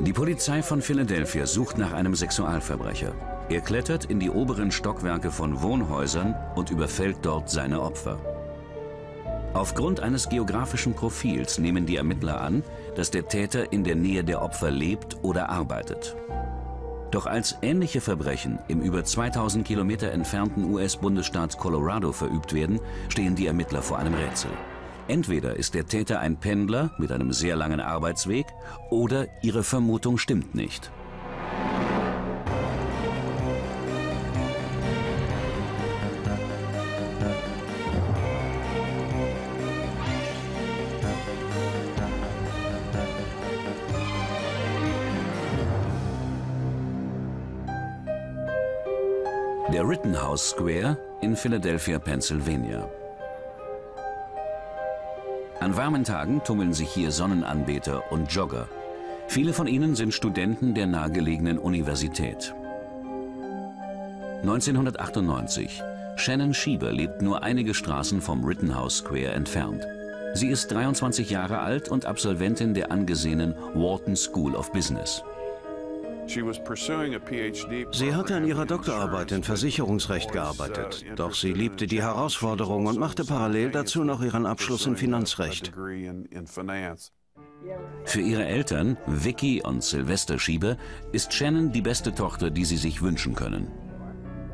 Die Polizei von Philadelphia sucht nach einem Sexualverbrecher. Er klettert in die oberen Stockwerke von Wohnhäusern und überfällt dort seine Opfer. Aufgrund eines geografischen Profils nehmen die Ermittler an, dass der Täter in der Nähe der Opfer lebt oder arbeitet. Doch als ähnliche Verbrechen im über 2000 Kilometer entfernten US-Bundesstaat Colorado verübt werden, stehen die Ermittler vor einem Rätsel. Entweder ist der Täter ein Pendler mit einem sehr langen Arbeitsweg oder ihre Vermutung stimmt nicht. Der Rittenhouse Square in Philadelphia, Pennsylvania. An warmen Tagen tummeln sich hier Sonnenanbeter und Jogger. Viele von ihnen sind Studenten der nahegelegenen Universität. 1998. Shannon Schieber lebt nur einige Straßen vom Rittenhouse Square entfernt. Sie ist 23 Jahre alt und Absolventin der angesehenen Wharton School of Business. Sie hatte an ihrer Doktorarbeit in Versicherungsrecht gearbeitet, doch sie liebte die Herausforderung und machte parallel dazu noch ihren Abschluss in Finanzrecht. Für ihre Eltern, Vicky und Sylvester Schieber, ist Shannon die beste Tochter, die sie sich wünschen können.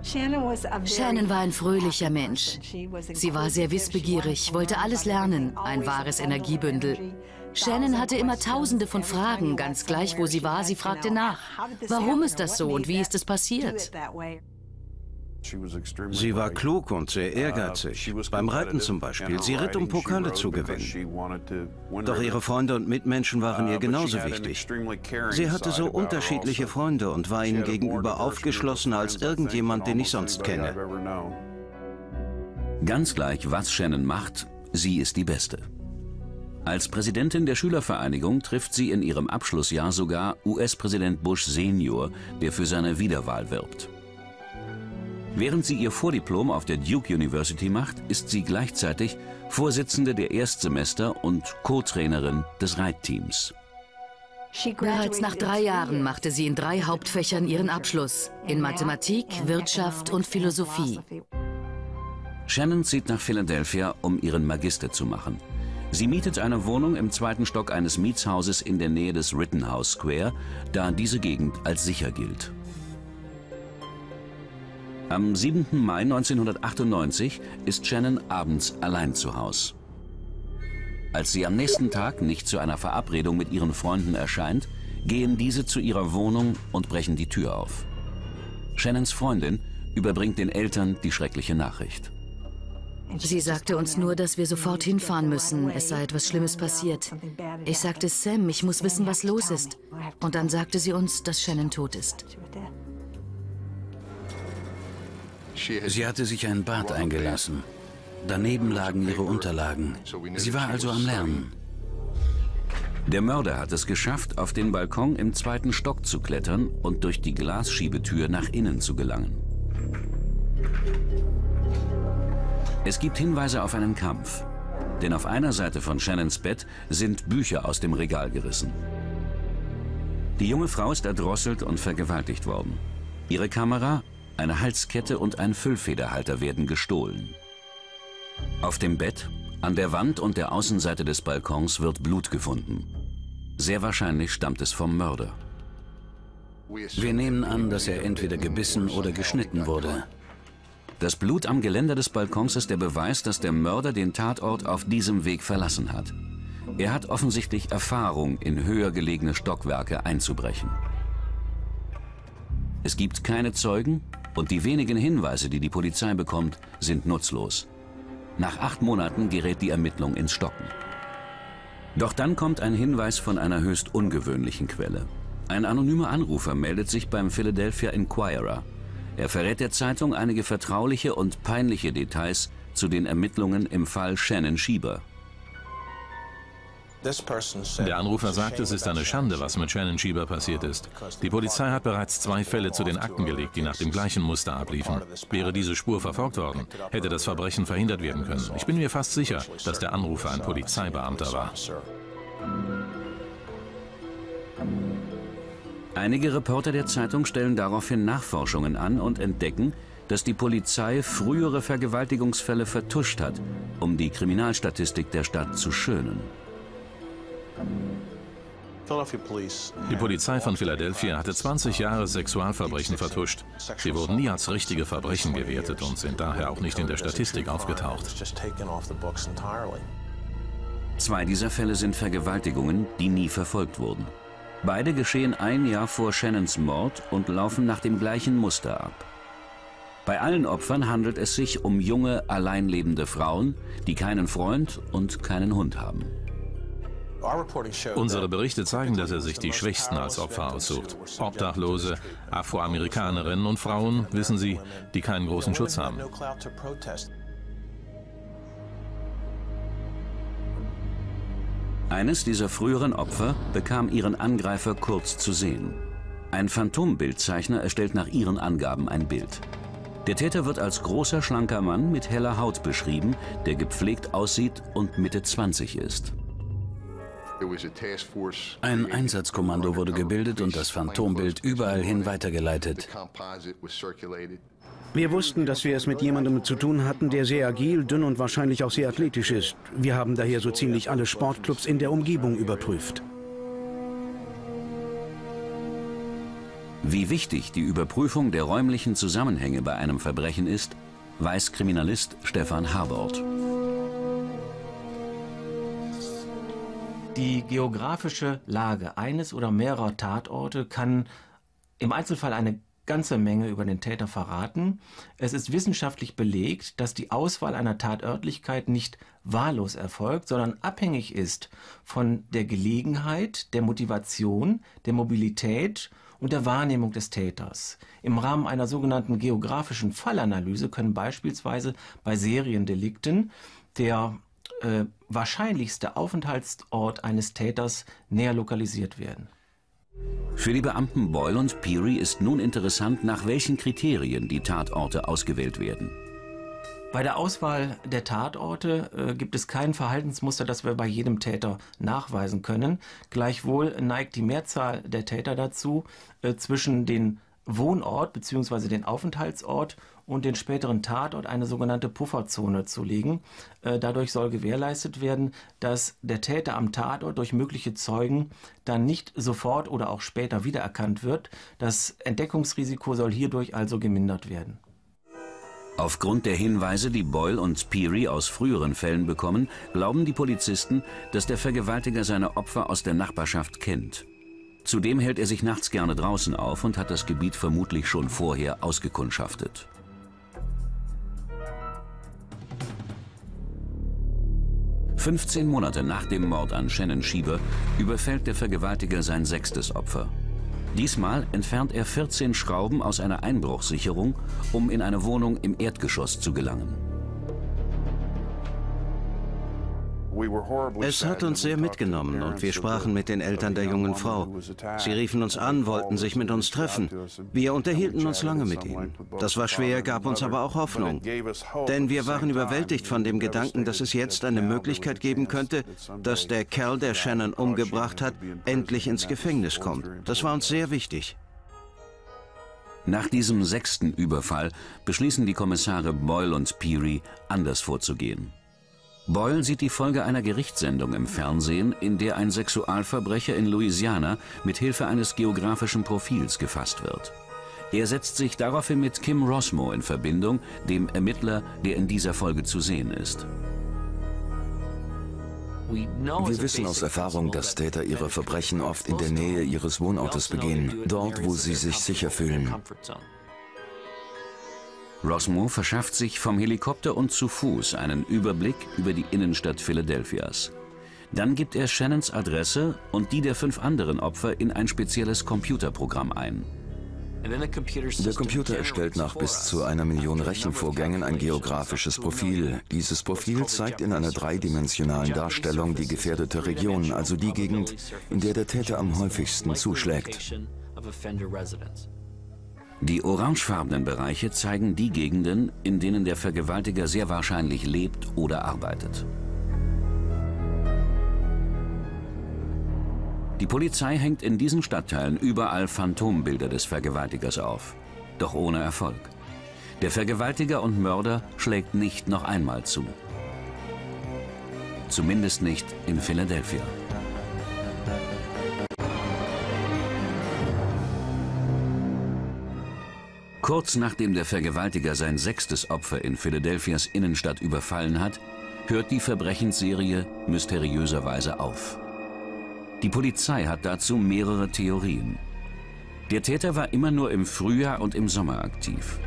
Shannon war ein fröhlicher Mensch. Sie war sehr wissbegierig, wollte alles lernen, ein wahres Energiebündel. Shannon hatte immer tausende von Fragen, ganz gleich wo sie war, sie fragte nach. Warum ist das so und wie ist es passiert? Sie war klug und sehr ehrgeizig. Beim Reiten zum Beispiel. Sie ritt, um Pokale zu gewinnen. Doch ihre Freunde und Mitmenschen waren ihr genauso wichtig. Sie hatte so unterschiedliche Freunde und war ihnen gegenüber aufgeschlossener als irgendjemand, den ich sonst kenne. Ganz gleich, was Shannon macht, sie ist die Beste. Als Präsidentin der Schülervereinigung trifft sie in ihrem Abschlussjahr sogar US-Präsident Bush Senior, der für seine Wiederwahl wirbt. Während sie ihr Vordiplom auf der Duke University macht, ist sie gleichzeitig Vorsitzende der Erstsemester und Co-Trainerin des Reitteams. Bereits nach drei Jahren machte sie in drei Hauptfächern ihren Abschluss, in Mathematik, Wirtschaft und Philosophie. Shannon zieht nach Philadelphia, um ihren Magister zu machen. Sie mietet eine Wohnung im zweiten Stock eines Mietshauses in der Nähe des Rittenhouse Square, da diese Gegend als sicher gilt. Am 7. Mai 1998 ist Shannon abends allein zu Hause. Als sie am nächsten Tag nicht zu einer Verabredung mit ihren Freunden erscheint, gehen diese zu ihrer Wohnung und brechen die Tür auf. Shannons Freundin überbringt den Eltern die schreckliche Nachricht. Sie sagte uns nur, dass wir sofort hinfahren müssen, es sei etwas Schlimmes passiert. Ich sagte Sam, ich muss wissen, was los ist. Und dann sagte sie uns, dass Shannon tot ist. Sie hatte sich ein Bad eingelassen. Daneben lagen ihre Unterlagen. Sie war also am Lernen. Der Mörder hat es geschafft, auf den Balkon im zweiten Stock zu klettern und durch die Glasschiebetür nach innen zu gelangen. Es gibt Hinweise auf einen Kampf. Denn auf einer Seite von Shannons Bett sind Bücher aus dem Regal gerissen. Die junge Frau ist erdrosselt und vergewaltigt worden. Ihre Kamera, eine Halskette und ein Füllfederhalter werden gestohlen. Auf dem Bett, an der Wand und der Außenseite des Balkons wird Blut gefunden. Sehr wahrscheinlich stammt es vom Mörder. Wir nehmen an, dass er entweder gebissen oder geschnitten wurde. Das Blut am Geländer des Balkons ist der Beweis, dass der Mörder den Tatort auf diesem Weg verlassen hat. Er hat offensichtlich Erfahrung, in höher gelegene Stockwerke einzubrechen. Es gibt keine Zeugen und die wenigen Hinweise, die die Polizei bekommt, sind nutzlos. Nach acht Monaten gerät die Ermittlung ins Stocken. Doch dann kommt ein Hinweis von einer höchst ungewöhnlichen Quelle. Ein anonymer Anrufer meldet sich beim Philadelphia Inquirer er verrät der Zeitung einige vertrauliche und peinliche Details zu den Ermittlungen im Fall Shannon Schieber. Der Anrufer sagt, es ist eine Schande, was mit Shannon Schieber passiert ist. Die Polizei hat bereits zwei Fälle zu den Akten gelegt, die nach dem gleichen Muster abliefen. Wäre diese Spur verfolgt worden, hätte das Verbrechen verhindert werden können. Ich bin mir fast sicher, dass der Anrufer ein Polizeibeamter war. Einige Reporter der Zeitung stellen daraufhin Nachforschungen an und entdecken, dass die Polizei frühere Vergewaltigungsfälle vertuscht hat, um die Kriminalstatistik der Stadt zu schönen. Die Polizei von Philadelphia hatte 20 Jahre Sexualverbrechen vertuscht. Sie wurden nie als richtige Verbrechen gewertet und sind daher auch nicht in der Statistik aufgetaucht. Zwei dieser Fälle sind Vergewaltigungen, die nie verfolgt wurden. Beide geschehen ein Jahr vor Shannons Mord und laufen nach dem gleichen Muster ab. Bei allen Opfern handelt es sich um junge, allein lebende Frauen, die keinen Freund und keinen Hund haben. Unsere Berichte zeigen, dass er sich die Schwächsten als Opfer aussucht. Obdachlose, Afroamerikanerinnen und Frauen, wissen Sie, die keinen großen Schutz haben. Eines dieser früheren Opfer bekam ihren Angreifer kurz zu sehen. Ein Phantombildzeichner erstellt nach ihren Angaben ein Bild. Der Täter wird als großer, schlanker Mann mit heller Haut beschrieben, der gepflegt aussieht und Mitte 20 ist. Ein Einsatzkommando wurde gebildet und das Phantombild überall hin weitergeleitet. Wir wussten, dass wir es mit jemandem zu tun hatten, der sehr agil, dünn und wahrscheinlich auch sehr athletisch ist. Wir haben daher so ziemlich alle Sportclubs in der Umgebung überprüft. Wie wichtig die Überprüfung der räumlichen Zusammenhänge bei einem Verbrechen ist, weiß Kriminalist Stefan Harbold. Die geografische Lage eines oder mehrerer Tatorte kann im Einzelfall eine ganze Menge über den Täter verraten. Es ist wissenschaftlich belegt, dass die Auswahl einer Tatörtlichkeit nicht wahllos erfolgt, sondern abhängig ist von der Gelegenheit, der Motivation, der Mobilität und der Wahrnehmung des Täters. Im Rahmen einer sogenannten geografischen Fallanalyse können beispielsweise bei Seriendelikten der äh, wahrscheinlichste Aufenthaltsort eines Täters näher lokalisiert werden. Für die Beamten Boyle und Peary ist nun interessant, nach welchen Kriterien die Tatorte ausgewählt werden. Bei der Auswahl der Tatorte äh, gibt es kein Verhaltensmuster, das wir bei jedem Täter nachweisen können. Gleichwohl neigt die Mehrzahl der Täter dazu, äh, zwischen den Wohnort bzw. den Aufenthaltsort und den späteren Tatort eine sogenannte Pufferzone zu legen. Äh, dadurch soll gewährleistet werden, dass der Täter am Tatort durch mögliche Zeugen dann nicht sofort oder auch später wiedererkannt wird. Das Entdeckungsrisiko soll hierdurch also gemindert werden. Aufgrund der Hinweise, die Boyle und Peary aus früheren Fällen bekommen, glauben die Polizisten, dass der Vergewaltiger seine Opfer aus der Nachbarschaft kennt. Zudem hält er sich nachts gerne draußen auf und hat das Gebiet vermutlich schon vorher ausgekundschaftet. Fünfzehn Monate nach dem Mord an Shannon Schieber überfällt der Vergewaltiger sein sechstes Opfer. Diesmal entfernt er 14 Schrauben aus einer Einbruchssicherung, um in eine Wohnung im Erdgeschoss zu gelangen. Es hat uns sehr mitgenommen und wir sprachen mit den Eltern der jungen Frau. Sie riefen uns an, wollten sich mit uns treffen. Wir unterhielten uns lange mit ihnen. Das war schwer, gab uns aber auch Hoffnung. Denn wir waren überwältigt von dem Gedanken, dass es jetzt eine Möglichkeit geben könnte, dass der Kerl, der Shannon umgebracht hat, endlich ins Gefängnis kommt. Das war uns sehr wichtig. Nach diesem sechsten Überfall beschließen die Kommissare Boyle und Peary, anders vorzugehen. Boyle sieht die Folge einer Gerichtssendung im Fernsehen, in der ein Sexualverbrecher in Louisiana mit Hilfe eines geografischen Profils gefasst wird. Er setzt sich daraufhin mit Kim Rosmo in Verbindung, dem Ermittler, der in dieser Folge zu sehen ist. Wir wissen aus Erfahrung, dass Täter ihre Verbrechen oft in der Nähe ihres Wohnortes begehen, dort, wo sie sich sicher fühlen. Rosmo verschafft sich vom Helikopter und zu Fuß einen Überblick über die Innenstadt Philadelphias. Dann gibt er Shannons Adresse und die der fünf anderen Opfer in ein spezielles Computerprogramm ein. Der Computer erstellt nach bis zu einer Million Rechenvorgängen ein geografisches Profil. Dieses Profil zeigt in einer dreidimensionalen Darstellung die gefährdete Region, also die Gegend, in der der Täter am häufigsten zuschlägt. Die orangefarbenen Bereiche zeigen die Gegenden, in denen der Vergewaltiger sehr wahrscheinlich lebt oder arbeitet. Die Polizei hängt in diesen Stadtteilen überall Phantombilder des Vergewaltigers auf. Doch ohne Erfolg. Der Vergewaltiger und Mörder schlägt nicht noch einmal zu. Zumindest nicht in Philadelphia. Kurz nachdem der Vergewaltiger sein sechstes Opfer in Philadelphias Innenstadt überfallen hat, hört die Verbrechensserie mysteriöserweise auf. Die Polizei hat dazu mehrere Theorien. Der Täter war immer nur im Frühjahr und im Sommer aktiv.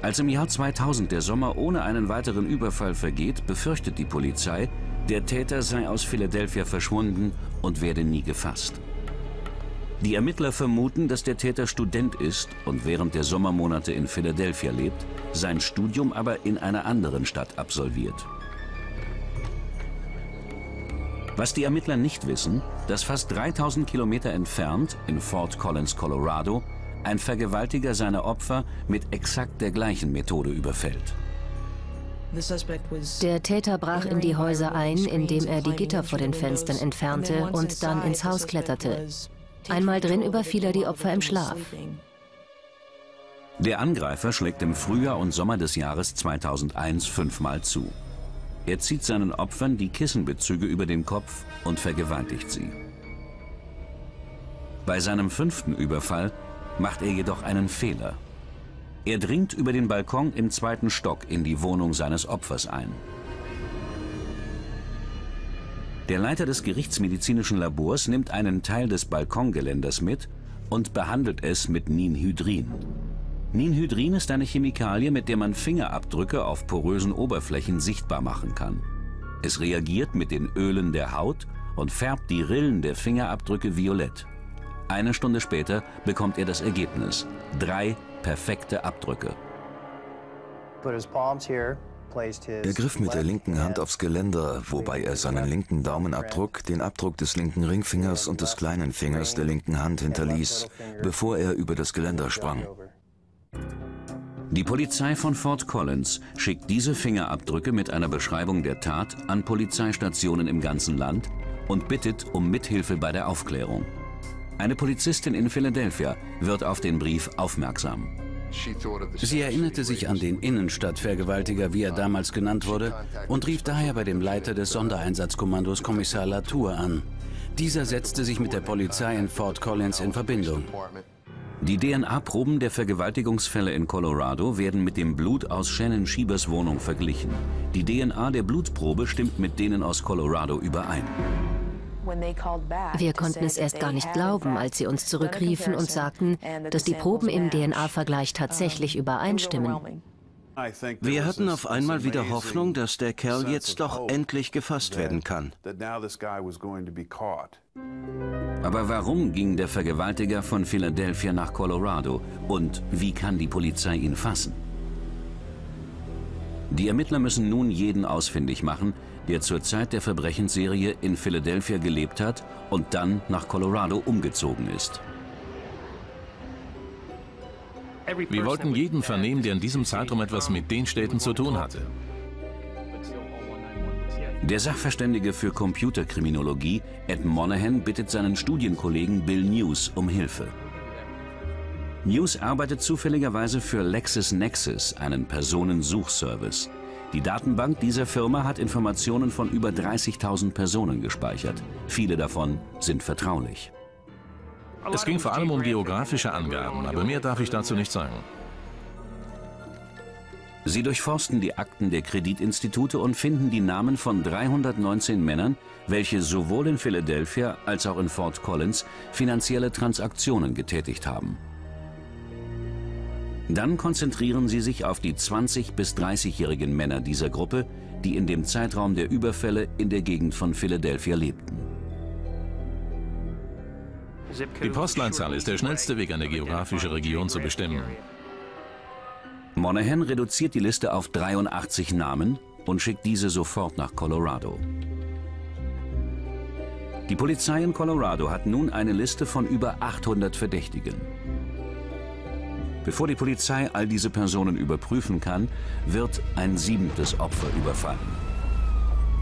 Als im Jahr 2000 der Sommer ohne einen weiteren Überfall vergeht, befürchtet die Polizei, der Täter sei aus Philadelphia verschwunden und werde nie gefasst. Die Ermittler vermuten, dass der Täter Student ist und während der Sommermonate in Philadelphia lebt, sein Studium aber in einer anderen Stadt absolviert. Was die Ermittler nicht wissen, dass fast 3000 Kilometer entfernt, in Fort Collins, Colorado, ein Vergewaltiger seine Opfer mit exakt der gleichen Methode überfällt. Der Täter brach in die Häuser ein, indem er die Gitter vor den Fenstern entfernte und dann ins Haus kletterte. Einmal drin überfiel er die Opfer im Schlaf. Der Angreifer schlägt im Frühjahr und Sommer des Jahres 2001 fünfmal zu. Er zieht seinen Opfern die Kissenbezüge über den Kopf und vergewaltigt sie. Bei seinem fünften Überfall macht er jedoch einen Fehler. Er dringt über den Balkon im zweiten Stock in die Wohnung seines Opfers ein. Der Leiter des gerichtsmedizinischen Labors nimmt einen Teil des Balkongeländers mit und behandelt es mit Ninhydrin. Ninhydrin ist eine Chemikalie, mit der man Fingerabdrücke auf porösen Oberflächen sichtbar machen kann. Es reagiert mit den Ölen der Haut und färbt die Rillen der Fingerabdrücke violett. Eine Stunde später bekommt er das Ergebnis. Drei perfekte Abdrücke. Er griff mit der linken Hand aufs Geländer, wobei er seinen linken Daumenabdruck, den Abdruck des linken Ringfingers und des kleinen Fingers der linken Hand hinterließ, bevor er über das Geländer sprang. Die Polizei von Fort Collins schickt diese Fingerabdrücke mit einer Beschreibung der Tat an Polizeistationen im ganzen Land und bittet um Mithilfe bei der Aufklärung. Eine Polizistin in Philadelphia wird auf den Brief aufmerksam. Sie erinnerte sich an den Innenstadtvergewaltiger, wie er damals genannt wurde, und rief daher bei dem Leiter des Sondereinsatzkommandos Kommissar Latour an. Dieser setzte sich mit der Polizei in Fort Collins in Verbindung. Die DNA-Proben der Vergewaltigungsfälle in Colorado werden mit dem Blut aus Shannon Schiebers Wohnung verglichen. Die DNA der Blutprobe stimmt mit denen aus Colorado überein. Wir konnten es erst gar nicht glauben, als sie uns zurückriefen und sagten, dass die Proben im DNA-Vergleich tatsächlich übereinstimmen. Wir hatten auf einmal wieder Hoffnung, dass der Kerl jetzt doch endlich gefasst werden kann. Aber warum ging der Vergewaltiger von Philadelphia nach Colorado und wie kann die Polizei ihn fassen? Die Ermittler müssen nun jeden ausfindig machen, der zur Zeit der Verbrechensserie in Philadelphia gelebt hat und dann nach Colorado umgezogen ist. Wir wollten jeden vernehmen, der in diesem Zeitraum etwas mit den Städten zu tun hatte. Der Sachverständige für Computerkriminologie, Ed Monahan, bittet seinen Studienkollegen Bill News um Hilfe. News arbeitet zufälligerweise für LexisNexis, einen Personensuchservice. Die Datenbank dieser Firma hat Informationen von über 30.000 Personen gespeichert. Viele davon sind vertraulich. Es ging vor allem um geografische Angaben, aber mehr darf ich dazu nicht sagen. Sie durchforsten die Akten der Kreditinstitute und finden die Namen von 319 Männern, welche sowohl in Philadelphia als auch in Fort Collins finanzielle Transaktionen getätigt haben. Dann konzentrieren sie sich auf die 20- bis 30-jährigen Männer dieser Gruppe, die in dem Zeitraum der Überfälle in der Gegend von Philadelphia lebten. Die Postleitzahl ist der schnellste Weg, eine geografische Region zu bestimmen. Monahan reduziert die Liste auf 83 Namen und schickt diese sofort nach Colorado. Die Polizei in Colorado hat nun eine Liste von über 800 Verdächtigen. Bevor die Polizei all diese Personen überprüfen kann, wird ein siebentes Opfer überfallen.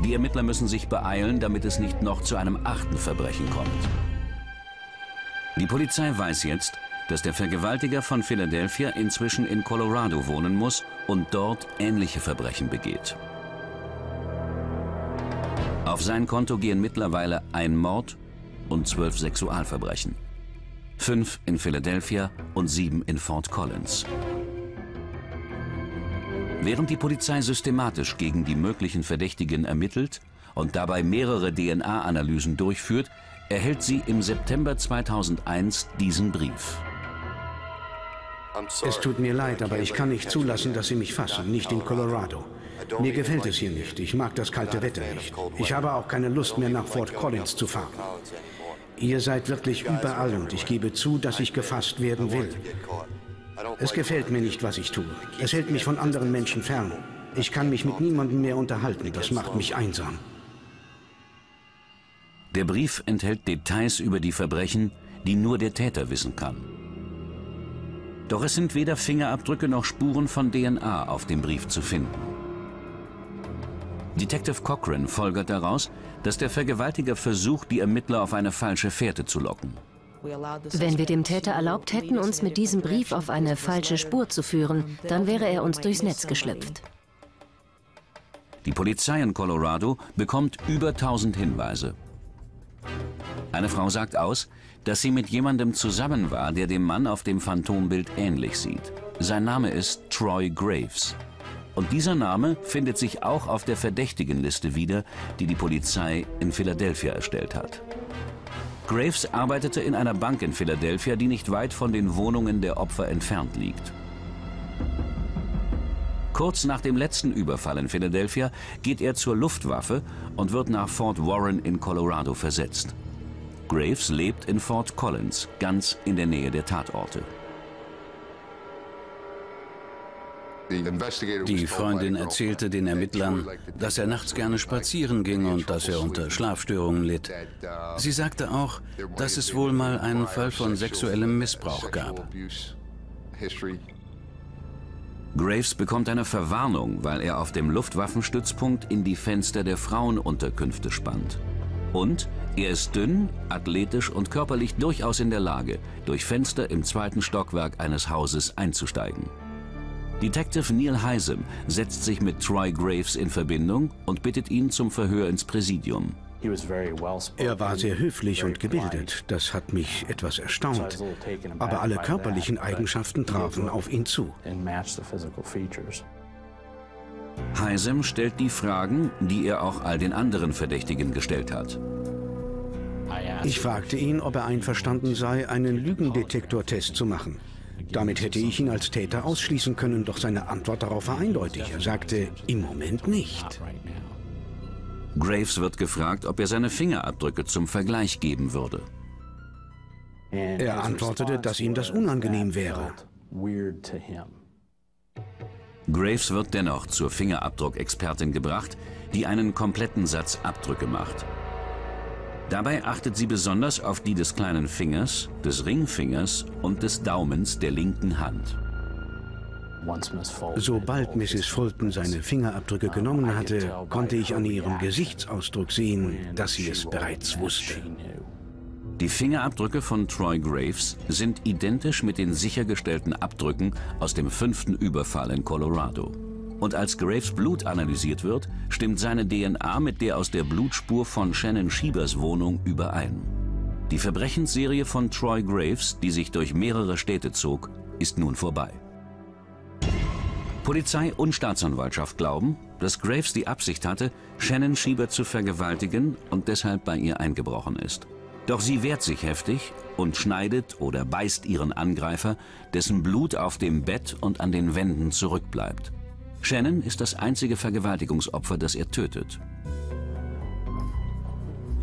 Die Ermittler müssen sich beeilen, damit es nicht noch zu einem achten Verbrechen kommt. Die Polizei weiß jetzt, dass der Vergewaltiger von Philadelphia inzwischen in Colorado wohnen muss und dort ähnliche Verbrechen begeht. Auf sein Konto gehen mittlerweile ein Mord und zwölf Sexualverbrechen. Fünf in Philadelphia und sieben in Fort Collins. Während die Polizei systematisch gegen die möglichen Verdächtigen ermittelt und dabei mehrere DNA-Analysen durchführt, erhält sie im September 2001 diesen Brief. Es tut mir leid, aber ich kann nicht zulassen, dass Sie mich fassen, nicht in Colorado. Mir gefällt es hier nicht. Ich mag das kalte Wetter nicht. Ich habe auch keine Lust mehr, nach Fort Collins zu fahren. Ihr seid wirklich überall und ich gebe zu, dass ich gefasst werden will. Es gefällt mir nicht, was ich tue. Es hält mich von anderen Menschen fern. Ich kann mich mit niemandem mehr unterhalten. Das macht mich einsam. Der Brief enthält Details über die Verbrechen, die nur der Täter wissen kann. Doch es sind weder Fingerabdrücke noch Spuren von DNA auf dem Brief zu finden. Detective Cochran folgert daraus, dass der Vergewaltiger versucht, die Ermittler auf eine falsche Fährte zu locken. Wenn wir dem Täter erlaubt hätten, uns mit diesem Brief auf eine falsche Spur zu führen, dann wäre er uns durchs Netz geschlüpft. Die Polizei in Colorado bekommt über 1000 Hinweise. Eine Frau sagt aus, dass sie mit jemandem zusammen war, der dem Mann auf dem Phantombild ähnlich sieht. Sein Name ist Troy Graves. Und dieser Name findet sich auch auf der Verdächtigenliste wieder, die die Polizei in Philadelphia erstellt hat. Graves arbeitete in einer Bank in Philadelphia, die nicht weit von den Wohnungen der Opfer entfernt liegt. Kurz nach dem letzten Überfall in Philadelphia geht er zur Luftwaffe und wird nach Fort Warren in Colorado versetzt. Graves lebt in Fort Collins, ganz in der Nähe der Tatorte. Die Freundin erzählte den Ermittlern, dass er nachts gerne spazieren ging und dass er unter Schlafstörungen litt. Sie sagte auch, dass es wohl mal einen Fall von sexuellem Missbrauch gab. Graves bekommt eine Verwarnung, weil er auf dem Luftwaffenstützpunkt in die Fenster der Frauenunterkünfte spannt. Und er ist dünn, athletisch und körperlich durchaus in der Lage, durch Fenster im zweiten Stockwerk eines Hauses einzusteigen. Detective Neil Heisem setzt sich mit Troy Graves in Verbindung und bittet ihn zum Verhör ins Präsidium. Er war sehr höflich und gebildet. Das hat mich etwas erstaunt. Aber alle körperlichen Eigenschaften trafen auf ihn zu. Heisem stellt die Fragen, die er auch all den anderen Verdächtigen gestellt hat. Ich fragte ihn, ob er einverstanden sei, einen Lügendetektortest zu machen. Damit hätte ich ihn als Täter ausschließen können, doch seine Antwort darauf war eindeutig. Er sagte, im Moment nicht. Graves wird gefragt, ob er seine Fingerabdrücke zum Vergleich geben würde. Er antwortete, dass ihm das unangenehm wäre. Graves wird dennoch zur Fingerabdruckexpertin gebracht, die einen kompletten Satz Abdrücke macht. Dabei achtet sie besonders auf die des kleinen Fingers, des Ringfingers und des Daumens der linken Hand. Sobald Mrs. Fulton seine Fingerabdrücke genommen hatte, konnte ich an ihrem Gesichtsausdruck sehen, dass sie es bereits wusste. Die Fingerabdrücke von Troy Graves sind identisch mit den sichergestellten Abdrücken aus dem fünften Überfall in Colorado. Und als Graves Blut analysiert wird, stimmt seine DNA mit der aus der Blutspur von Shannon Schiebers Wohnung überein. Die Verbrechensserie von Troy Graves, die sich durch mehrere Städte zog, ist nun vorbei. Polizei und Staatsanwaltschaft glauben, dass Graves die Absicht hatte, Shannon Schieber zu vergewaltigen und deshalb bei ihr eingebrochen ist. Doch sie wehrt sich heftig und schneidet oder beißt ihren Angreifer, dessen Blut auf dem Bett und an den Wänden zurückbleibt. Shannon ist das einzige Vergewaltigungsopfer, das er tötet.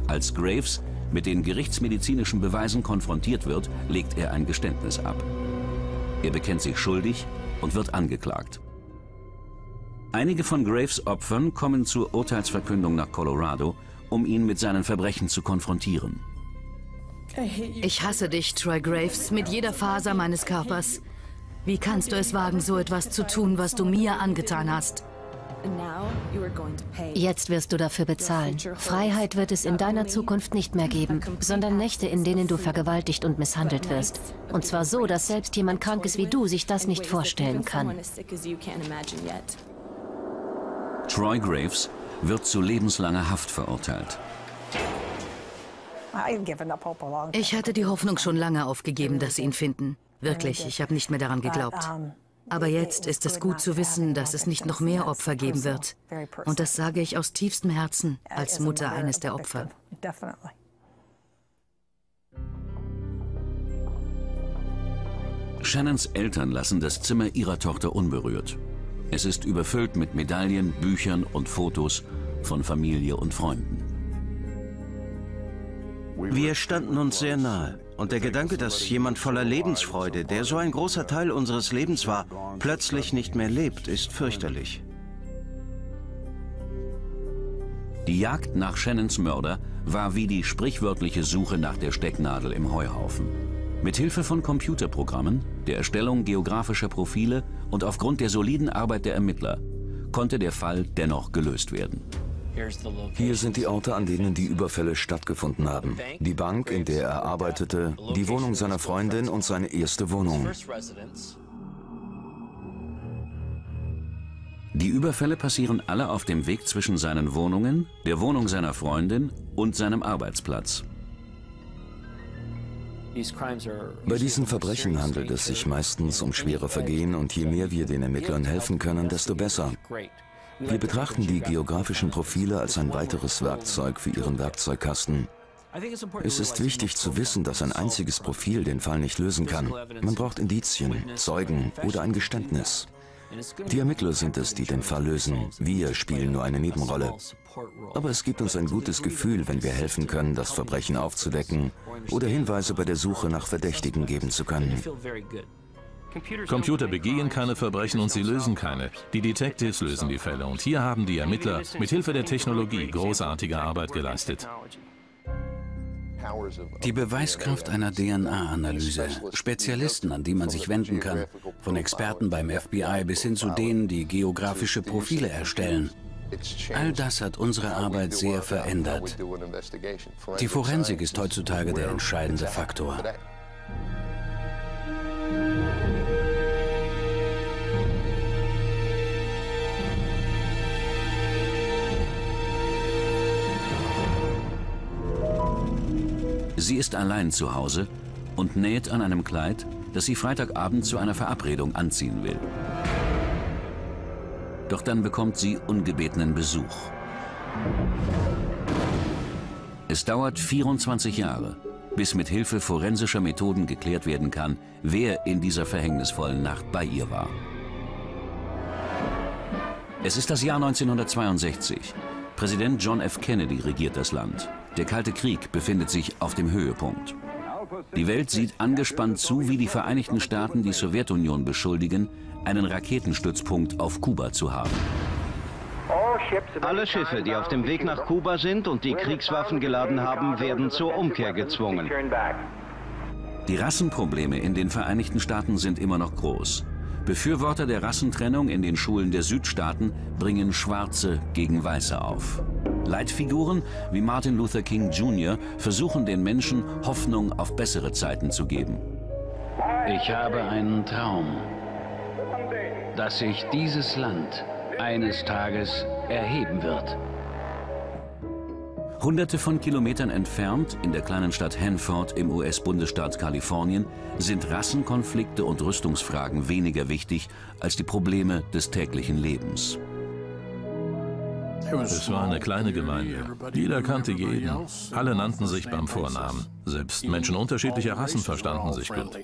Als Graves mit den gerichtsmedizinischen Beweisen konfrontiert wird, legt er ein Geständnis ab. Er bekennt sich schuldig und wird angeklagt. Einige von Graves Opfern kommen zur Urteilsverkündung nach Colorado, um ihn mit seinen Verbrechen zu konfrontieren. Ich hasse dich, Troy Graves, mit jeder Faser meines Körpers. Wie kannst du es wagen, so etwas zu tun, was du mir angetan hast? Jetzt wirst du dafür bezahlen. Freiheit wird es in deiner Zukunft nicht mehr geben, sondern Nächte, in denen du vergewaltigt und misshandelt wirst. Und zwar so, dass selbst jemand Krankes wie du sich das nicht vorstellen kann. Troy Graves wird zu lebenslanger Haft verurteilt. Ich hatte die Hoffnung schon lange aufgegeben, dass sie ihn finden. Wirklich, ich habe nicht mehr daran geglaubt. Aber jetzt ist es gut zu wissen, dass es nicht noch mehr Opfer geben wird. Und das sage ich aus tiefstem Herzen als Mutter eines der Opfer. Shannons Eltern lassen das Zimmer ihrer Tochter unberührt. Es ist überfüllt mit Medaillen, Büchern und Fotos von Familie und Freunden. Wir standen uns sehr nahe. Und der Gedanke, dass jemand voller Lebensfreude, der so ein großer Teil unseres Lebens war, plötzlich nicht mehr lebt, ist fürchterlich. Die Jagd nach Shannons Mörder war wie die sprichwörtliche Suche nach der Stecknadel im Heuhaufen. Mit Hilfe von Computerprogrammen, der Erstellung geografischer Profile und aufgrund der soliden Arbeit der Ermittler konnte der Fall dennoch gelöst werden. Hier sind die Orte, an denen die Überfälle stattgefunden haben. Die Bank, in der er arbeitete, die Wohnung seiner Freundin und seine erste Wohnung. Die Überfälle passieren alle auf dem Weg zwischen seinen Wohnungen, der Wohnung seiner Freundin und seinem Arbeitsplatz. Bei diesen Verbrechen handelt es sich meistens um schwere Vergehen und je mehr wir den Ermittlern helfen können, desto besser. Wir betrachten die geografischen Profile als ein weiteres Werkzeug für Ihren Werkzeugkasten. Es ist wichtig zu wissen, dass ein einziges Profil den Fall nicht lösen kann. Man braucht Indizien, Zeugen oder ein Geständnis. Die Ermittler sind es, die den Fall lösen. Wir spielen nur eine Nebenrolle. Aber es gibt uns ein gutes Gefühl, wenn wir helfen können, das Verbrechen aufzudecken oder Hinweise bei der Suche nach Verdächtigen geben zu können. Computer begehen keine Verbrechen und sie lösen keine. Die Detectives lösen die Fälle. Und hier haben die Ermittler mit Hilfe der Technologie großartige Arbeit geleistet. Die Beweiskraft einer DNA-Analyse, Spezialisten, an die man sich wenden kann, von Experten beim FBI bis hin zu denen, die geografische Profile erstellen. All das hat unsere Arbeit sehr verändert. Die Forensik ist heutzutage der entscheidende Faktor. Sie ist allein zu Hause und näht an einem Kleid, das sie Freitagabend zu einer Verabredung anziehen will. Doch dann bekommt sie ungebetenen Besuch. Es dauert 24 Jahre, bis mit Hilfe forensischer Methoden geklärt werden kann, wer in dieser verhängnisvollen Nacht bei ihr war. Es ist das Jahr 1962. Präsident John F. Kennedy regiert das Land. Der Kalte Krieg befindet sich auf dem Höhepunkt. Die Welt sieht angespannt zu, wie die Vereinigten Staaten die Sowjetunion beschuldigen, einen Raketenstützpunkt auf Kuba zu haben. Alle Schiffe, die auf dem Weg nach Kuba sind und die Kriegswaffen geladen haben, werden zur Umkehr gezwungen. Die Rassenprobleme in den Vereinigten Staaten sind immer noch groß. Befürworter der Rassentrennung in den Schulen der Südstaaten bringen Schwarze gegen Weiße auf. Leitfiguren wie Martin Luther King Jr. versuchen den Menschen Hoffnung auf bessere Zeiten zu geben. Ich habe einen Traum, dass sich dieses Land eines Tages erheben wird. Hunderte von Kilometern entfernt, in der kleinen Stadt Hanford im US-Bundesstaat Kalifornien, sind Rassenkonflikte und Rüstungsfragen weniger wichtig als die Probleme des täglichen Lebens. Es war eine kleine Gemeinde. Jeder kannte jeden. Alle nannten sich beim Vornamen. Selbst Menschen unterschiedlicher Rassen verstanden sich gut.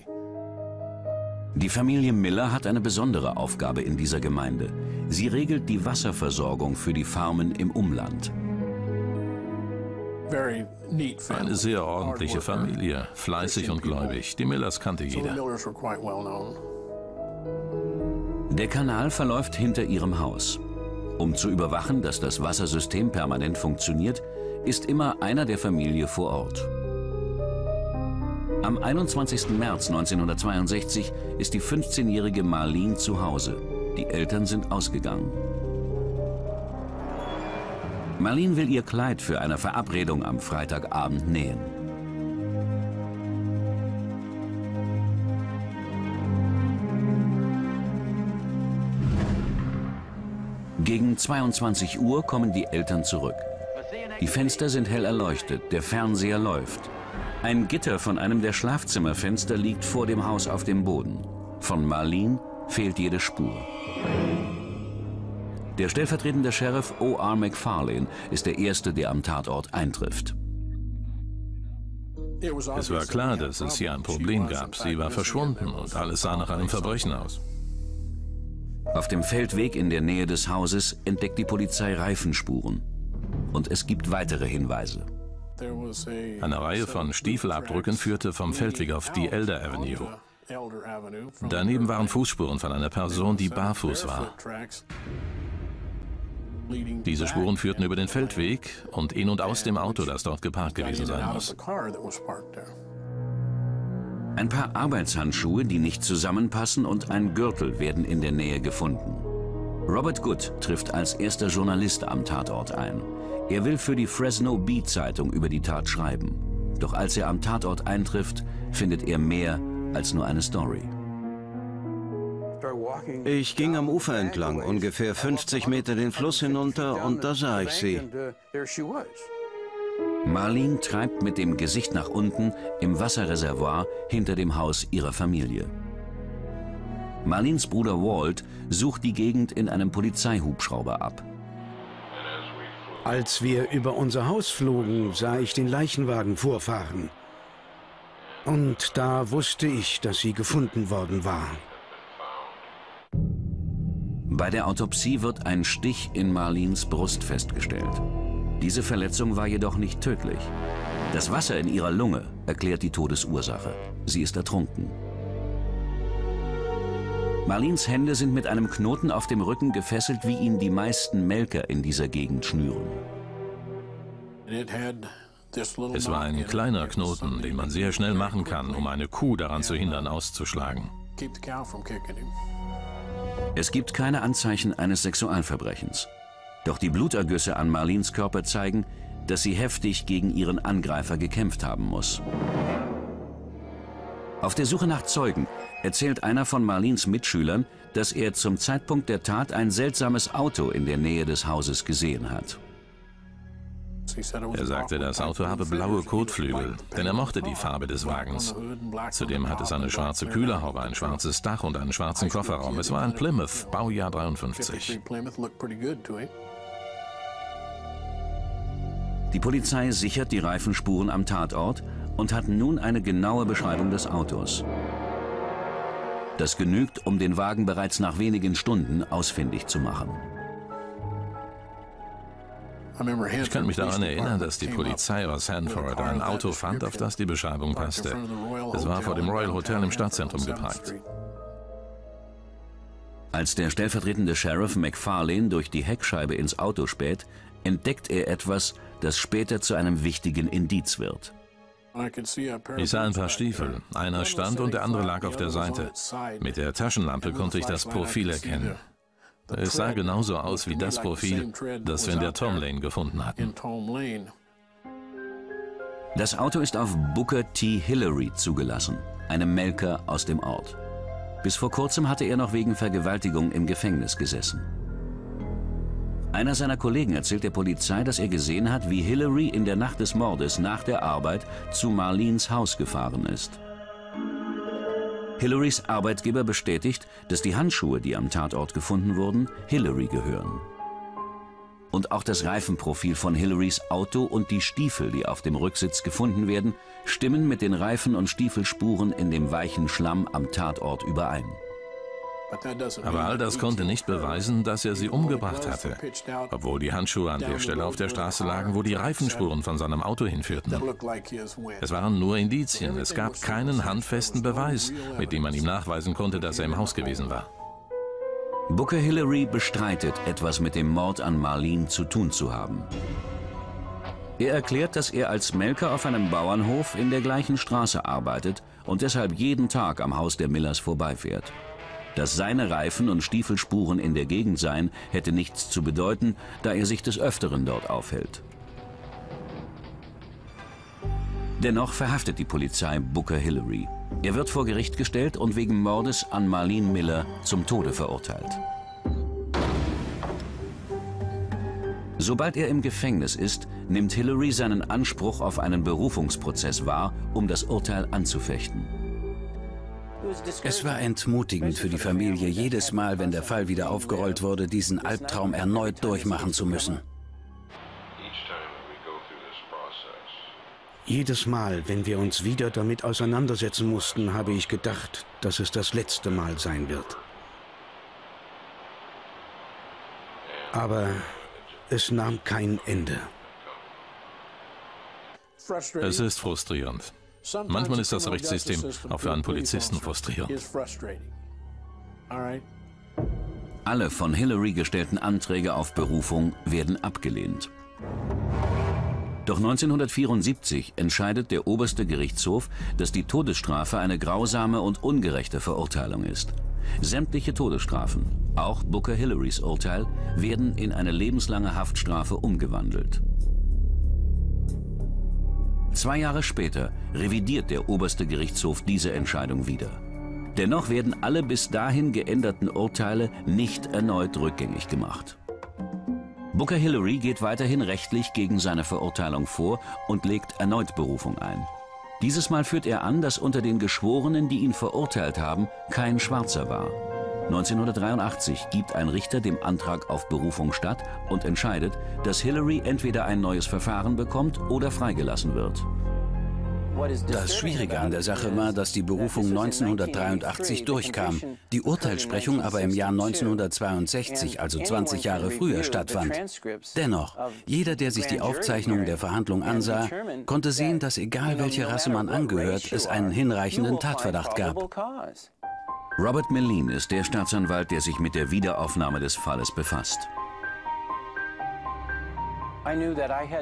Die Familie Miller hat eine besondere Aufgabe in dieser Gemeinde. Sie regelt die Wasserversorgung für die Farmen im Umland. Eine sehr ordentliche Familie, fleißig und gläubig. Die Millers kannte jeder. Der Kanal verläuft hinter ihrem Haus. Um zu überwachen, dass das Wassersystem permanent funktioniert, ist immer einer der Familie vor Ort. Am 21. März 1962 ist die 15-jährige Marlene zu Hause. Die Eltern sind ausgegangen. Marlene will ihr Kleid für eine Verabredung am Freitagabend nähen. Gegen 22 Uhr kommen die Eltern zurück. Die Fenster sind hell erleuchtet, der Fernseher läuft. Ein Gitter von einem der Schlafzimmerfenster liegt vor dem Haus auf dem Boden. Von Marlene fehlt jede Spur. Der stellvertretende Sheriff O.R. McFarlane ist der Erste, der am Tatort eintrifft. Es war klar, dass es hier ein Problem gab. Sie war verschwunden und alles sah nach einem Verbrechen aus. Auf dem Feldweg in der Nähe des Hauses entdeckt die Polizei Reifenspuren. Und es gibt weitere Hinweise. Eine Reihe von Stiefelabdrücken führte vom Feldweg auf die Elder Avenue. Daneben waren Fußspuren von einer Person, die barfuß war. Diese Spuren führten über den Feldweg und in und aus dem Auto, das dort geparkt gewesen sein muss. Ein paar Arbeitshandschuhe, die nicht zusammenpassen und ein Gürtel werden in der Nähe gefunden. Robert Good trifft als erster Journalist am Tatort ein. Er will für die Fresno Bee-Zeitung über die Tat schreiben. Doch als er am Tatort eintrifft, findet er mehr als nur eine Story. Ich ging am Ufer entlang, ungefähr 50 Meter den Fluss hinunter, und da sah ich sie. Marlene treibt mit dem Gesicht nach unten im Wasserreservoir hinter dem Haus ihrer Familie. Marlins Bruder Walt sucht die Gegend in einem Polizeihubschrauber ab. Als wir über unser Haus flogen, sah ich den Leichenwagen vorfahren. Und da wusste ich, dass sie gefunden worden war. Bei der Autopsie wird ein Stich in Marlins Brust festgestellt. Diese Verletzung war jedoch nicht tödlich. Das Wasser in ihrer Lunge erklärt die Todesursache. Sie ist ertrunken. Marlins Hände sind mit einem Knoten auf dem Rücken gefesselt, wie ihn die meisten Melker in dieser Gegend schnüren. Es war ein kleiner Knoten, den man sehr schnell machen kann, um eine Kuh daran zu hindern, auszuschlagen. Es gibt keine Anzeichen eines Sexualverbrechens. Doch die Blutergüsse an Marlins Körper zeigen, dass sie heftig gegen ihren Angreifer gekämpft haben muss. Auf der Suche nach Zeugen erzählt einer von Marlins Mitschülern, dass er zum Zeitpunkt der Tat ein seltsames Auto in der Nähe des Hauses gesehen hat. Er sagte, das Auto habe blaue Kotflügel, denn er mochte die Farbe des Wagens. Zudem hat es eine schwarze Kühlerhaube, ein schwarzes Dach und einen schwarzen Kofferraum. Es war ein Plymouth, Baujahr 53. Die Polizei sichert die Reifenspuren am Tatort und hat nun eine genaue Beschreibung des Autos. Das genügt, um den Wagen bereits nach wenigen Stunden ausfindig zu machen. Ich kann mich daran erinnern, dass die Polizei aus Hanford ein Auto fand, auf das die Beschreibung passte. Es war vor dem Royal Hotel im Stadtzentrum geparkt. Als der stellvertretende Sheriff McFarlane durch die Heckscheibe ins Auto späht, entdeckt er etwas, das später zu einem wichtigen Indiz wird. Ich sah ein paar Stiefel. Einer stand und der andere lag auf der Seite. Mit der Taschenlampe konnte ich das Profil erkennen. Es sah genauso aus wie das Profil, das wir in der Tom Lane gefunden hatten. Das Auto ist auf Booker T. Hillary zugelassen, einem Melker aus dem Ort. Bis vor kurzem hatte er noch wegen Vergewaltigung im Gefängnis gesessen. Einer seiner Kollegen erzählt der Polizei, dass er gesehen hat, wie Hillary in der Nacht des Mordes nach der Arbeit zu Marlins Haus gefahren ist. Hillarys Arbeitgeber bestätigt, dass die Handschuhe, die am Tatort gefunden wurden, Hillary gehören. Und auch das Reifenprofil von Hillarys Auto und die Stiefel, die auf dem Rücksitz gefunden werden, stimmen mit den Reifen- und Stiefelspuren in dem weichen Schlamm am Tatort überein. Aber all das konnte nicht beweisen, dass er sie umgebracht hatte, obwohl die Handschuhe an der Stelle auf der Straße lagen, wo die Reifenspuren von seinem Auto hinführten. Es waren nur Indizien, es gab keinen handfesten Beweis, mit dem man ihm nachweisen konnte, dass er im Haus gewesen war. Booker Hillary bestreitet, etwas mit dem Mord an Marlene zu tun zu haben. Er erklärt, dass er als Melker auf einem Bauernhof in der gleichen Straße arbeitet und deshalb jeden Tag am Haus der Millers vorbeifährt. Dass seine Reifen und Stiefelspuren in der Gegend seien, hätte nichts zu bedeuten, da er sich des Öfteren dort aufhält. Dennoch verhaftet die Polizei Booker Hillary. Er wird vor Gericht gestellt und wegen Mordes an Marlene Miller zum Tode verurteilt. Sobald er im Gefängnis ist, nimmt Hillary seinen Anspruch auf einen Berufungsprozess wahr, um das Urteil anzufechten. Es war entmutigend für die Familie, jedes Mal, wenn der Fall wieder aufgerollt wurde, diesen Albtraum erneut durchmachen zu müssen. Jedes Mal, wenn wir uns wieder damit auseinandersetzen mussten, habe ich gedacht, dass es das letzte Mal sein wird. Aber es nahm kein Ende. Es ist frustrierend. Manchmal ist das Rechtssystem auch für einen Polizisten frustrierend. Alle von Hillary gestellten Anträge auf Berufung werden abgelehnt. Doch 1974 entscheidet der oberste Gerichtshof, dass die Todesstrafe eine grausame und ungerechte Verurteilung ist. Sämtliche Todesstrafen, auch Booker Hillarys Urteil, werden in eine lebenslange Haftstrafe umgewandelt. Zwei Jahre später revidiert der oberste Gerichtshof diese Entscheidung wieder. Dennoch werden alle bis dahin geänderten Urteile nicht erneut rückgängig gemacht. Booker Hillary geht weiterhin rechtlich gegen seine Verurteilung vor und legt erneut Berufung ein. Dieses Mal führt er an, dass unter den Geschworenen, die ihn verurteilt haben, kein Schwarzer war. 1983 gibt ein Richter dem Antrag auf Berufung statt und entscheidet, dass Hillary entweder ein neues Verfahren bekommt oder freigelassen wird. Das Schwierige an der Sache war, dass die Berufung 1983 durchkam, die Urteilsprechung aber im Jahr 1962, also 20 Jahre früher, stattfand. Dennoch, jeder, der sich die Aufzeichnungen der Verhandlung ansah, konnte sehen, dass egal welche Rasse man angehört, es einen hinreichenden Tatverdacht gab. Robert Mellin ist der Staatsanwalt, der sich mit der Wiederaufnahme des Falles befasst.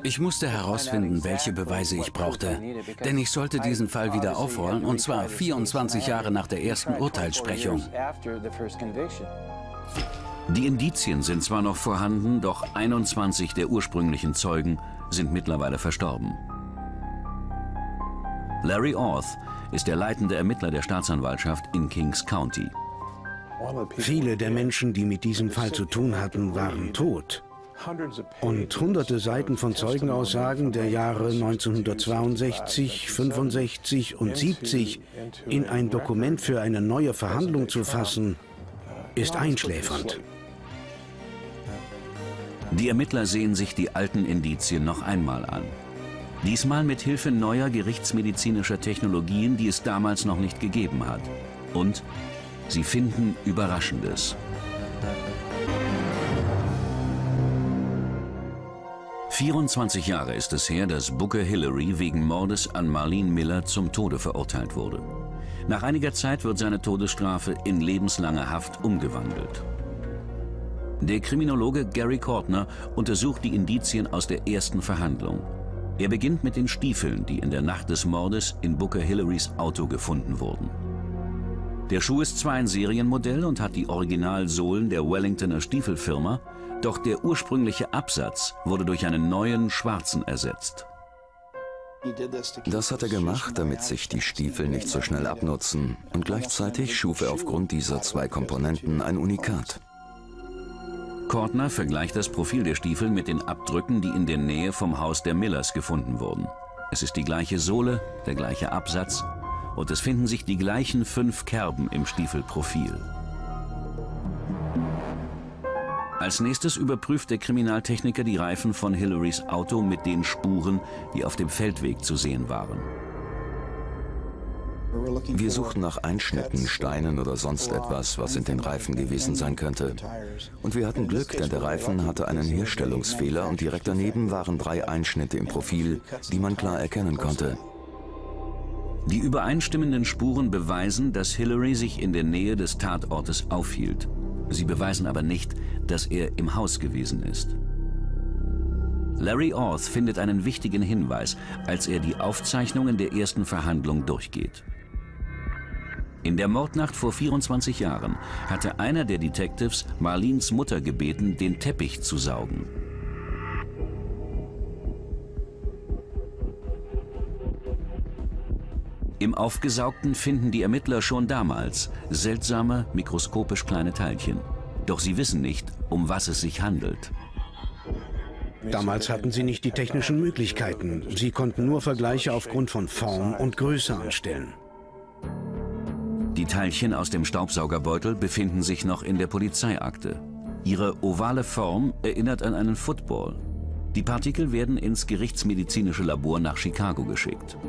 Ich musste herausfinden, welche Beweise ich brauchte, denn ich sollte diesen Fall wieder aufrollen, und zwar 24 Jahre nach der ersten Urteilssprechung. Die Indizien sind zwar noch vorhanden, doch 21 der ursprünglichen Zeugen sind mittlerweile verstorben. Larry Orth ist der leitende Ermittler der Staatsanwaltschaft in Kings County. Viele der Menschen, die mit diesem Fall zu tun hatten, waren tot. Und hunderte Seiten von Zeugenaussagen der Jahre 1962, 65 und 70 in ein Dokument für eine neue Verhandlung zu fassen, ist einschläfernd. Die Ermittler sehen sich die alten Indizien noch einmal an. Diesmal mit Hilfe neuer gerichtsmedizinischer Technologien, die es damals noch nicht gegeben hat. Und sie finden Überraschendes. 24 Jahre ist es her, dass Booker Hillary wegen Mordes an Marlene Miller zum Tode verurteilt wurde. Nach einiger Zeit wird seine Todesstrafe in lebenslange Haft umgewandelt. Der Kriminologe Gary Kortner untersucht die Indizien aus der ersten Verhandlung. Er beginnt mit den Stiefeln, die in der Nacht des Mordes in Booker Hillarys Auto gefunden wurden. Der Schuh ist zwar ein Serienmodell und hat die Originalsohlen der Wellingtoner Stiefelfirma, doch der ursprüngliche Absatz wurde durch einen neuen schwarzen ersetzt. Das hat er gemacht, damit sich die Stiefel nicht so schnell abnutzen. Und gleichzeitig schuf er aufgrund dieser zwei Komponenten ein Unikat. Kortner vergleicht das Profil der Stiefel mit den Abdrücken, die in der Nähe vom Haus der Millers gefunden wurden. Es ist die gleiche Sohle, der gleiche Absatz und es finden sich die gleichen fünf Kerben im Stiefelprofil. Als nächstes überprüft der Kriminaltechniker die Reifen von Hillarys Auto mit den Spuren, die auf dem Feldweg zu sehen waren. Wir suchten nach Einschnitten, Steinen oder sonst etwas, was in den Reifen gewesen sein könnte. Und wir hatten Glück, denn der Reifen hatte einen Herstellungsfehler und direkt daneben waren drei Einschnitte im Profil, die man klar erkennen konnte. Die übereinstimmenden Spuren beweisen, dass Hillary sich in der Nähe des Tatortes aufhielt. Sie beweisen aber nicht, dass er im Haus gewesen ist. Larry Orth findet einen wichtigen Hinweis, als er die Aufzeichnungen der ersten Verhandlung durchgeht. In der Mordnacht vor 24 Jahren hatte einer der Detectives Marlins Mutter gebeten, den Teppich zu saugen. Im Aufgesaugten finden die Ermittler schon damals seltsame, mikroskopisch kleine Teilchen. Doch sie wissen nicht, um was es sich handelt. Damals hatten sie nicht die technischen Möglichkeiten. Sie konnten nur Vergleiche aufgrund von Form und Größe anstellen. Die Teilchen aus dem Staubsaugerbeutel befinden sich noch in der Polizeiakte. Ihre ovale Form erinnert an einen Football. Die Partikel werden ins gerichtsmedizinische Labor nach Chicago geschickt.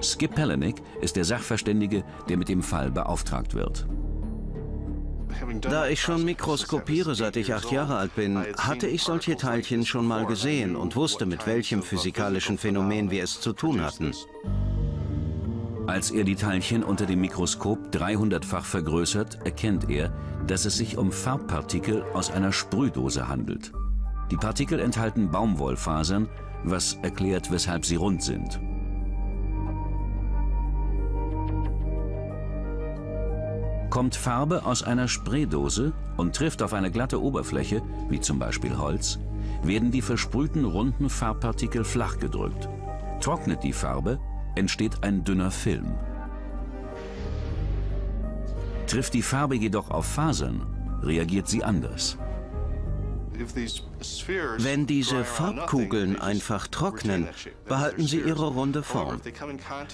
Skip Pelenik ist der Sachverständige, der mit dem Fall beauftragt wird. Da ich schon mikroskopiere, seit ich acht Jahre alt bin, hatte ich solche Teilchen schon mal gesehen und wusste, mit welchem physikalischen Phänomen wir es zu tun hatten. Als er die Teilchen unter dem Mikroskop 300-fach vergrößert, erkennt er, dass es sich um Farbpartikel aus einer Sprühdose handelt. Die Partikel enthalten Baumwollfasern, was erklärt, weshalb sie rund sind. Kommt Farbe aus einer Spraydose und trifft auf eine glatte Oberfläche, wie zum Beispiel Holz, werden die versprühten runden Farbpartikel flach gedrückt. Trocknet die Farbe, entsteht ein dünner Film. Trifft die Farbe jedoch auf Fasern, reagiert sie anders. Wenn diese Farbkugeln einfach trocknen, behalten sie ihre runde Form.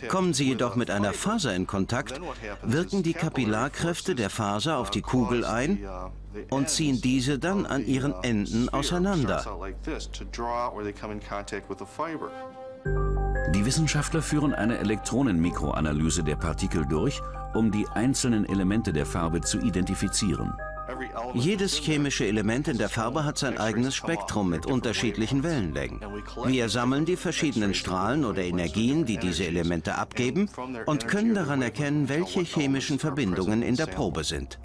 Kommen sie jedoch mit einer Faser in Kontakt, wirken die Kapillarkräfte der Faser auf die Kugel ein und ziehen diese dann an ihren Enden auseinander. Die Wissenschaftler führen eine Elektronenmikroanalyse der Partikel durch, um die einzelnen Elemente der Farbe zu identifizieren. Jedes chemische Element in der Farbe hat sein eigenes Spektrum mit unterschiedlichen Wellenlängen. Wir sammeln die verschiedenen Strahlen oder Energien, die diese Elemente abgeben und können daran erkennen, welche chemischen Verbindungen in der Probe sind.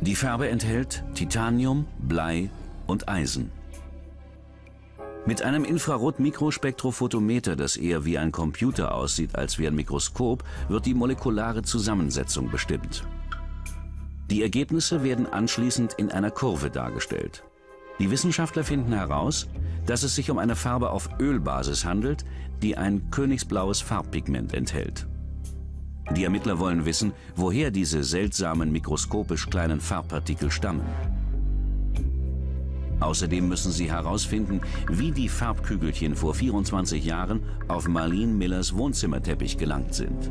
Die Farbe enthält Titanium, Blei und Eisen. Mit einem Infrarot-Mikrospektrophotometer, das eher wie ein Computer aussieht als wie ein Mikroskop, wird die molekulare Zusammensetzung bestimmt. Die Ergebnisse werden anschließend in einer Kurve dargestellt. Die Wissenschaftler finden heraus, dass es sich um eine Farbe auf Ölbasis handelt, die ein königsblaues Farbpigment enthält. Die Ermittler wollen wissen, woher diese seltsamen mikroskopisch kleinen Farbpartikel stammen. Außerdem müssen sie herausfinden, wie die Farbkügelchen vor 24 Jahren auf Marlene Millers Wohnzimmerteppich gelangt sind.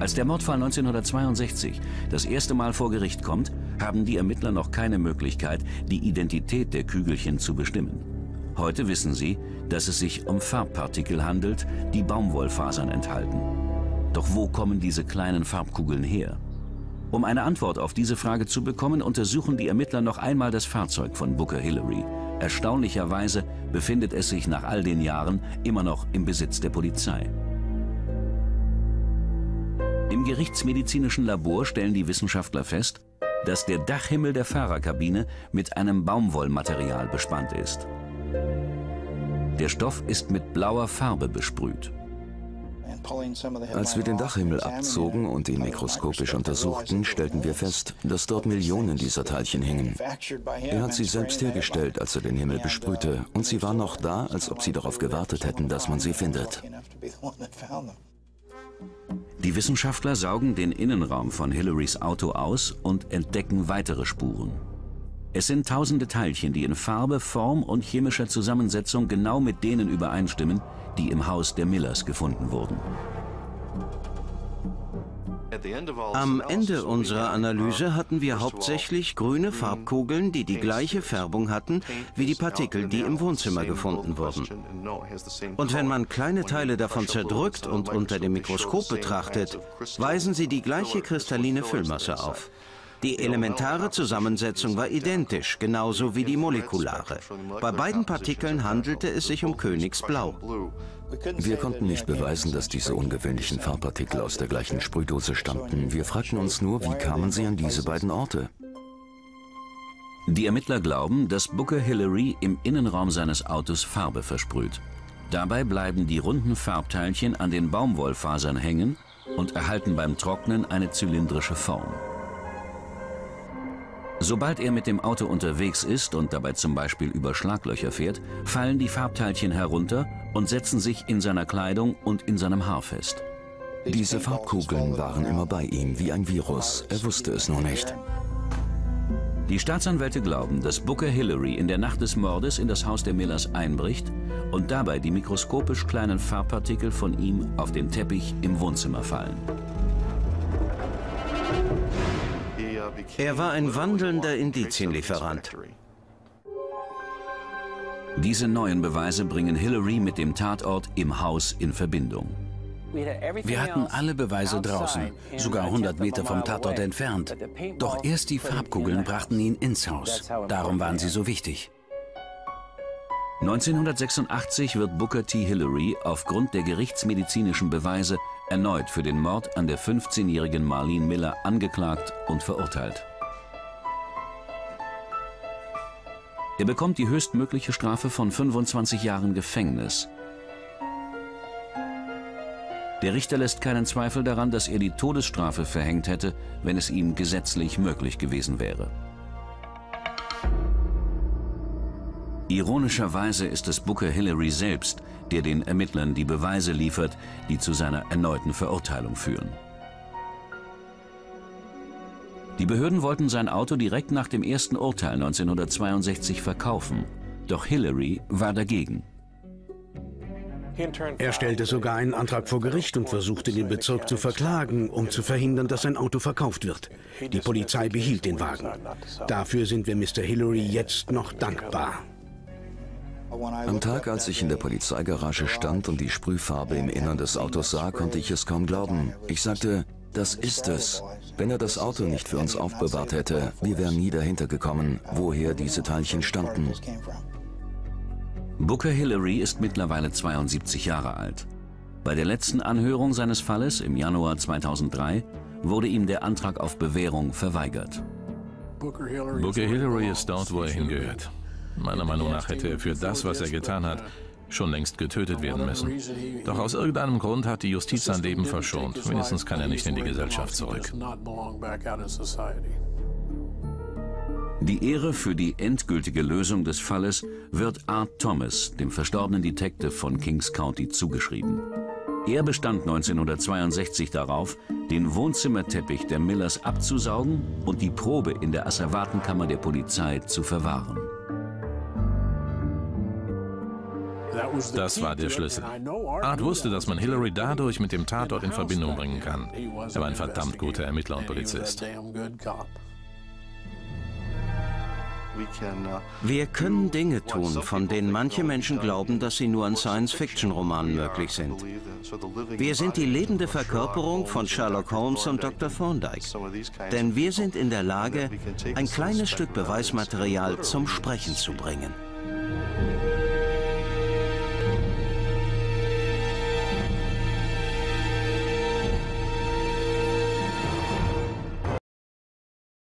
Als der Mordfall 1962 das erste Mal vor Gericht kommt, haben die Ermittler noch keine Möglichkeit, die Identität der Kügelchen zu bestimmen. Heute wissen sie, dass es sich um Farbpartikel handelt, die Baumwollfasern enthalten. Doch wo kommen diese kleinen Farbkugeln her? Um eine Antwort auf diese Frage zu bekommen, untersuchen die Ermittler noch einmal das Fahrzeug von Booker Hillary. Erstaunlicherweise befindet es sich nach all den Jahren immer noch im Besitz der Polizei. Im gerichtsmedizinischen Labor stellen die Wissenschaftler fest, dass der Dachhimmel der Fahrerkabine mit einem Baumwollmaterial bespannt ist. Der Stoff ist mit blauer Farbe besprüht. Als wir den Dachhimmel abzogen und ihn mikroskopisch untersuchten, stellten wir fest, dass dort Millionen dieser Teilchen hingen. Er hat sie selbst hergestellt, als er den Himmel besprühte, und sie waren noch da, als ob sie darauf gewartet hätten, dass man sie findet. Die Wissenschaftler saugen den Innenraum von Hillarys Auto aus und entdecken weitere Spuren. Es sind tausende Teilchen, die in Farbe, Form und chemischer Zusammensetzung genau mit denen übereinstimmen, die im Haus der Millers gefunden wurden. Am Ende unserer Analyse hatten wir hauptsächlich grüne Farbkugeln, die die gleiche Färbung hatten wie die Partikel, die im Wohnzimmer gefunden wurden. Und wenn man kleine Teile davon zerdrückt und unter dem Mikroskop betrachtet, weisen sie die gleiche kristalline Füllmasse auf. Die elementare Zusammensetzung war identisch, genauso wie die molekulare. Bei beiden Partikeln handelte es sich um Königsblau. Wir konnten nicht beweisen, dass diese ungewöhnlichen Farbpartikel aus der gleichen Sprühdose stammten. Wir fragten uns nur, wie kamen sie an diese beiden Orte? Die Ermittler glauben, dass Booker Hillary im Innenraum seines Autos Farbe versprüht. Dabei bleiben die runden Farbteilchen an den Baumwollfasern hängen und erhalten beim Trocknen eine zylindrische Form. Sobald er mit dem Auto unterwegs ist und dabei zum Beispiel über Schlaglöcher fährt, fallen die Farbteilchen herunter und setzen sich in seiner Kleidung und in seinem Haar fest. Diese Farbkugeln waren immer bei ihm wie ein Virus. Er wusste es nur nicht. Die Staatsanwälte glauben, dass Booker Hillary in der Nacht des Mordes in das Haus der Millers einbricht und dabei die mikroskopisch kleinen Farbpartikel von ihm auf den Teppich im Wohnzimmer fallen. Er war ein wandelnder Indizienlieferant. Diese neuen Beweise bringen Hillary mit dem Tatort im Haus in Verbindung. Wir hatten alle Beweise draußen, sogar 100 Meter vom Tatort entfernt. Doch erst die Farbkugeln brachten ihn ins Haus. Darum waren sie so wichtig. 1986 wird Booker T. Hillary aufgrund der gerichtsmedizinischen Beweise erneut für den Mord an der 15-jährigen Marlene Miller angeklagt und verurteilt. Er bekommt die höchstmögliche Strafe von 25 Jahren Gefängnis. Der Richter lässt keinen Zweifel daran, dass er die Todesstrafe verhängt hätte, wenn es ihm gesetzlich möglich gewesen wäre. Ironischerweise ist es Booker Hillary selbst, der den Ermittlern die Beweise liefert, die zu seiner erneuten Verurteilung führen. Die Behörden wollten sein Auto direkt nach dem ersten Urteil 1962 verkaufen, doch Hillary war dagegen. Er stellte sogar einen Antrag vor Gericht und versuchte, den Bezirk zu verklagen, um zu verhindern, dass sein Auto verkauft wird. Die Polizei behielt den Wagen. Dafür sind wir Mr. Hillary jetzt noch dankbar. Am Tag, als ich in der Polizeigarage stand und die Sprühfarbe im Innern des Autos sah, konnte ich es kaum glauben. Ich sagte, das ist es. Wenn er das Auto nicht für uns aufbewahrt hätte, wir wären nie dahinter gekommen, woher diese Teilchen stammten. Booker Hillary ist mittlerweile 72 Jahre alt. Bei der letzten Anhörung seines Falles im Januar 2003 wurde ihm der Antrag auf Bewährung verweigert. Booker Hillary ist dort, wo er hingehört. Meiner Meinung nach hätte er für das, was er getan hat, schon längst getötet werden müssen. Doch aus irgendeinem Grund hat die Justiz sein Leben verschont. Wenigstens kann er nicht in die Gesellschaft zurück. Die Ehre für die endgültige Lösung des Falles wird Art Thomas, dem verstorbenen Detective von Kings County, zugeschrieben. Er bestand 1962 darauf, den Wohnzimmerteppich der Millers abzusaugen und die Probe in der Asservatenkammer der Polizei zu verwahren. Das war der Schlüssel. Art wusste, dass man Hillary dadurch mit dem Tatort in Verbindung bringen kann. Er war ein verdammt guter Ermittler und Polizist. Wir können Dinge tun, von denen manche Menschen glauben, dass sie nur in Science-Fiction-Romanen möglich sind. Wir sind die lebende Verkörperung von Sherlock Holmes und Dr. Thorndyke. Denn wir sind in der Lage, ein kleines Stück Beweismaterial zum Sprechen zu bringen.